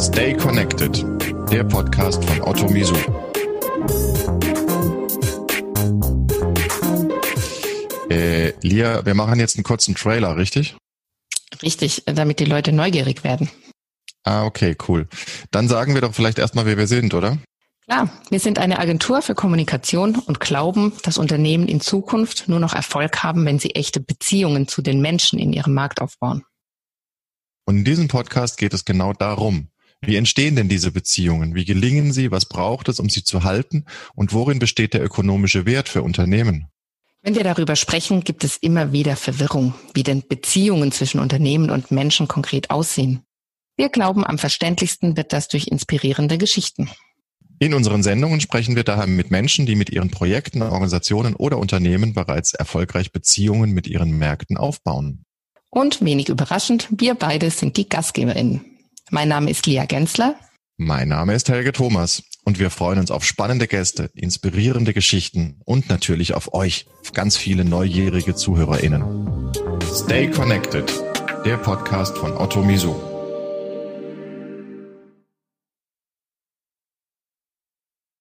Stay Connected, der Podcast von Otto Misu. Äh, Lia, wir machen jetzt einen kurzen Trailer, richtig? Richtig, damit die Leute neugierig werden. Ah, okay, cool. Dann sagen wir doch vielleicht erstmal, wer wir sind, oder? Klar, wir sind eine Agentur für Kommunikation und glauben, dass Unternehmen in Zukunft nur noch Erfolg haben, wenn sie echte Beziehungen zu den Menschen in ihrem Markt aufbauen. Und in diesem Podcast geht es genau darum. Wie entstehen denn diese Beziehungen? Wie gelingen sie? Was braucht es, um sie zu halten? Und worin besteht der ökonomische Wert für Unternehmen? Wenn wir darüber sprechen, gibt es immer wieder Verwirrung, wie denn Beziehungen zwischen Unternehmen und Menschen konkret aussehen. Wir glauben, am verständlichsten wird das durch inspirierende Geschichten. In unseren Sendungen sprechen wir daher mit Menschen, die mit ihren Projekten, Organisationen oder Unternehmen bereits erfolgreich Beziehungen mit ihren Märkten aufbauen. Und wenig überraschend, wir beide sind die GastgeberInnen. Mein Name ist Lia Gensler. Mein Name ist Helge Thomas und wir freuen uns auf spannende Gäste, inspirierende Geschichten und natürlich auf euch, ganz viele neugierige ZuhörerInnen. Stay Connected, der Podcast von Otto Miso.